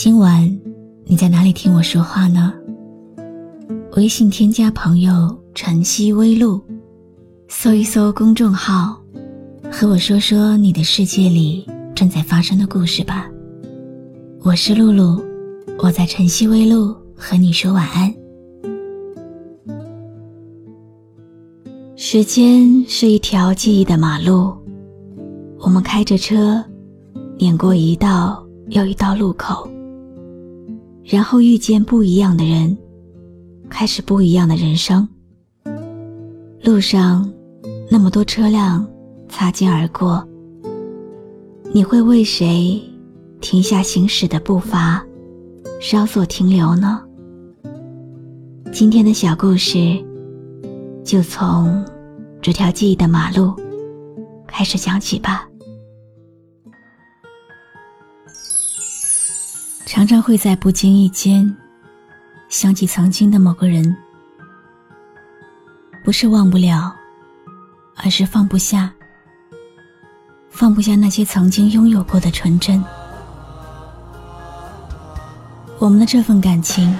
今晚你在哪里听我说话呢？微信添加朋友“晨曦微露”，搜一搜公众号，和我说说你的世界里正在发生的故事吧。我是露露，我在晨曦微露和你说晚安。时间是一条记忆的马路，我们开着车，碾过一道又一道路口。然后遇见不一样的人，开始不一样的人生。路上那么多车辆擦肩而过，你会为谁停下行驶的步伐，稍作停留呢？今天的小故事就从这条记忆的马路开始讲起吧。常常会在不经意间想起曾经的某个人，不是忘不了，而是放不下，放不下那些曾经拥有过的纯真。我们的这份感情，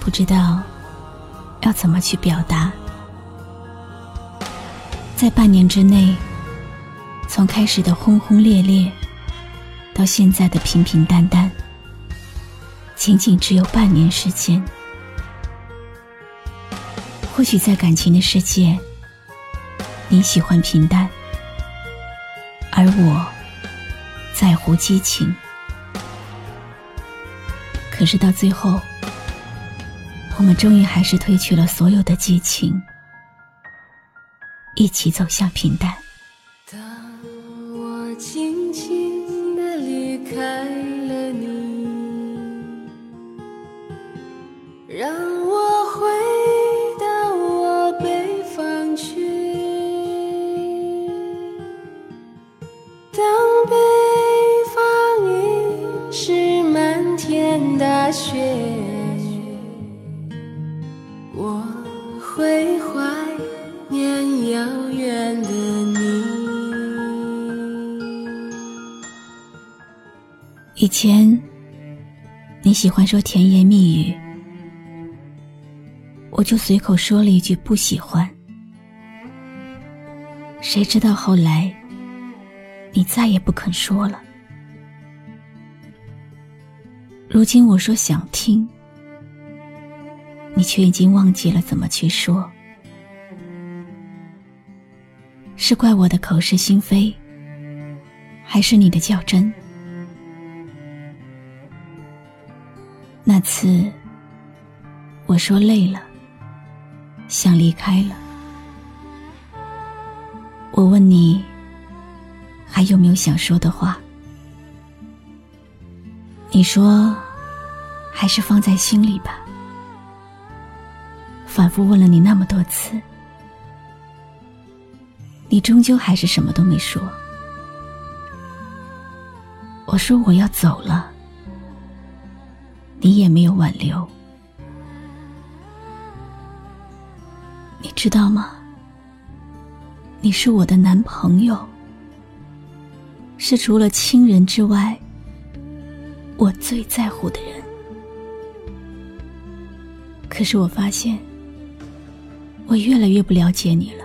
不知道要怎么去表达，在半年之内，从开始的轰轰烈烈。到现在的平平淡淡，仅仅只有半年时间。或许在感情的世界，你喜欢平淡，而我在乎激情。可是到最后，我们终于还是褪去了所有的激情，一起走向平淡。当我轻轻。开以前，你喜欢说甜言蜜语，我就随口说了一句不喜欢。谁知道后来，你再也不肯说了。如今我说想听，你却已经忘记了怎么去说。是怪我的口是心非，还是你的较真？次，我说累了，想离开了。我问你，还有没有想说的话？你说，还是放在心里吧。反复问了你那么多次，你终究还是什么都没说。我说我要走了。你也没有挽留，你知道吗？你是我的男朋友，是除了亲人之外，我最在乎的人。可是我发现，我越来越不了解你了。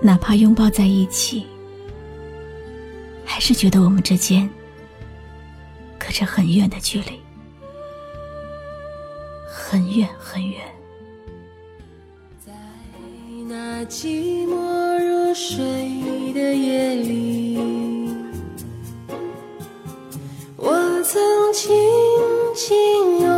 哪怕拥抱在一起，还是觉得我们之间。是很远的距离，很远很远。在那寂寞如水的夜里，我曾轻轻拥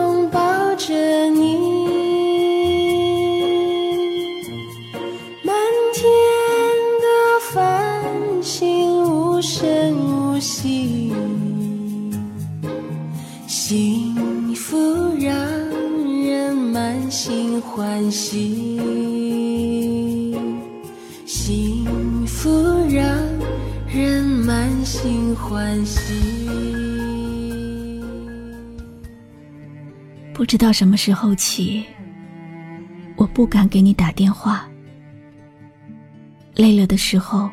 心欢喜。不知道什么时候起，我不敢给你打电话。累了的时候，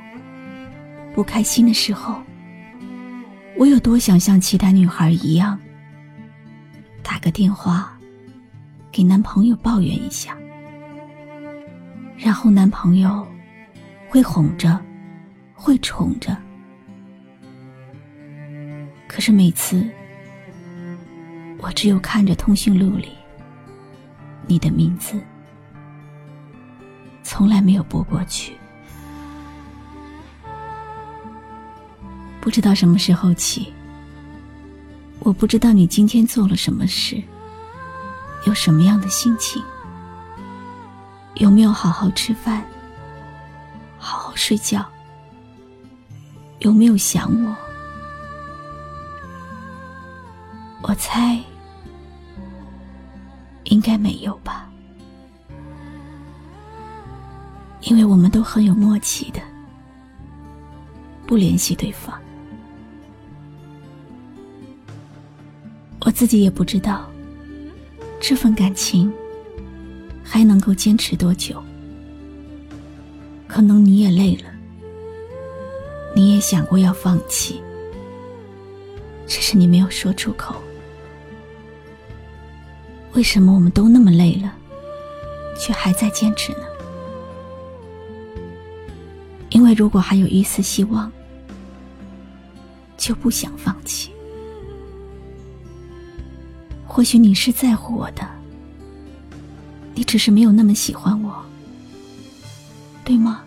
不开心的时候，我有多想像其他女孩一样。打个电话，给男朋友抱怨一下，然后男朋友会哄着，会宠着。可是每次，我只有看着通讯录里你的名字，从来没有拨过去。不知道什么时候起。我不知道你今天做了什么事，有什么样的心情，有没有好好吃饭，好好睡觉，有没有想我？我猜应该没有吧，因为我们都很有默契的，不联系对方。我自己也不知道，这份感情还能够坚持多久。可能你也累了，你也想过要放弃，只是你没有说出口。为什么我们都那么累了，却还在坚持呢？因为如果还有一丝希望，就不想放弃。或许你是在乎我的，你只是没有那么喜欢我，对吗？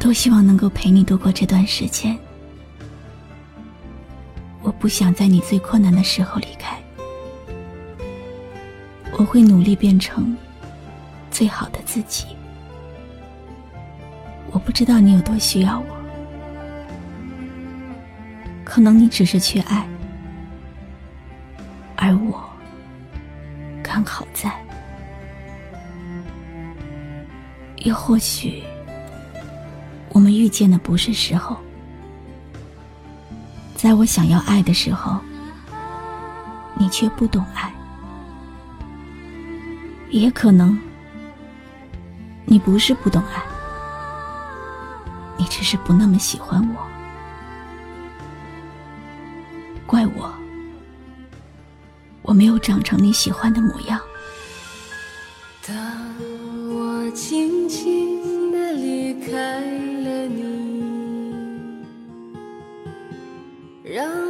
多希望能够陪你度过这段时间。我不想在你最困难的时候离开，我会努力变成最好的自己。我不知道你有多需要我。可能你只是缺爱，而我刚好在。又或许，我们遇见的不是时候。在我想要爱的时候，你却不懂爱。也可能，你不是不懂爱，你只是不那么喜欢我。怪我，我没有长成你喜欢的模样。当我轻轻地离开让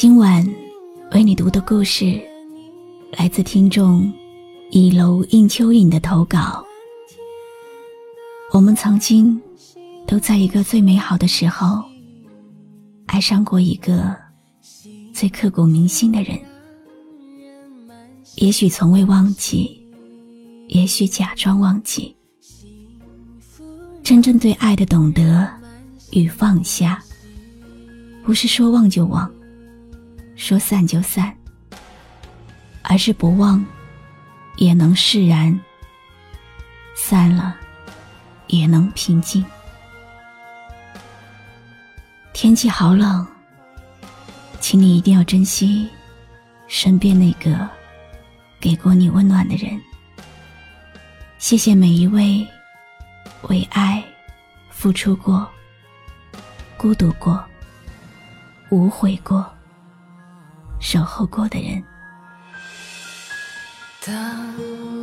今晚为你读的故事，来自听众倚楼映秋影的投稿。我们曾经。都在一个最美好的时候，爱上过一个最刻骨铭心的人。也许从未忘记，也许假装忘记。真正对爱的懂得与放下，不是说忘就忘，说散就散，而是不忘也能释然，散了也能平静。天气好冷，请你一定要珍惜身边那个给过你温暖的人。谢谢每一位为爱付出过、孤独过、无悔过、守候过的人。当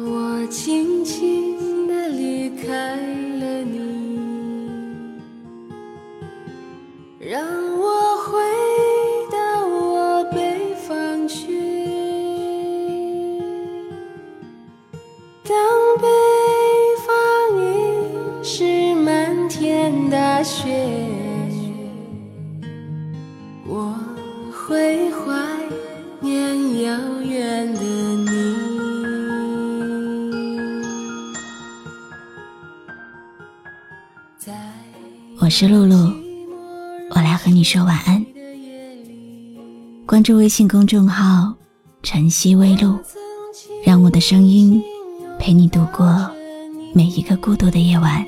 我轻轻地离开了你，我是露露，我来和你说晚安。关注微信公众号“晨曦微露”，让我的声音陪你度过每一个孤独的夜晚。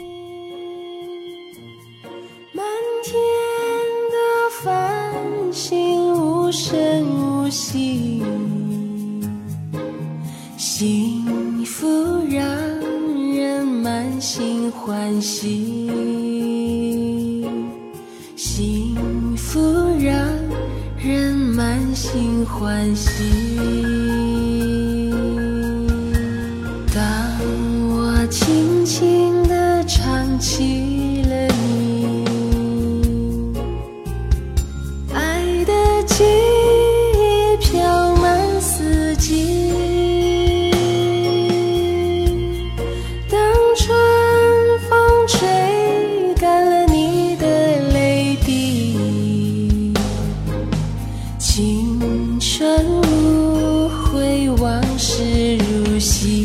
欢喜。当我轻轻地唱起事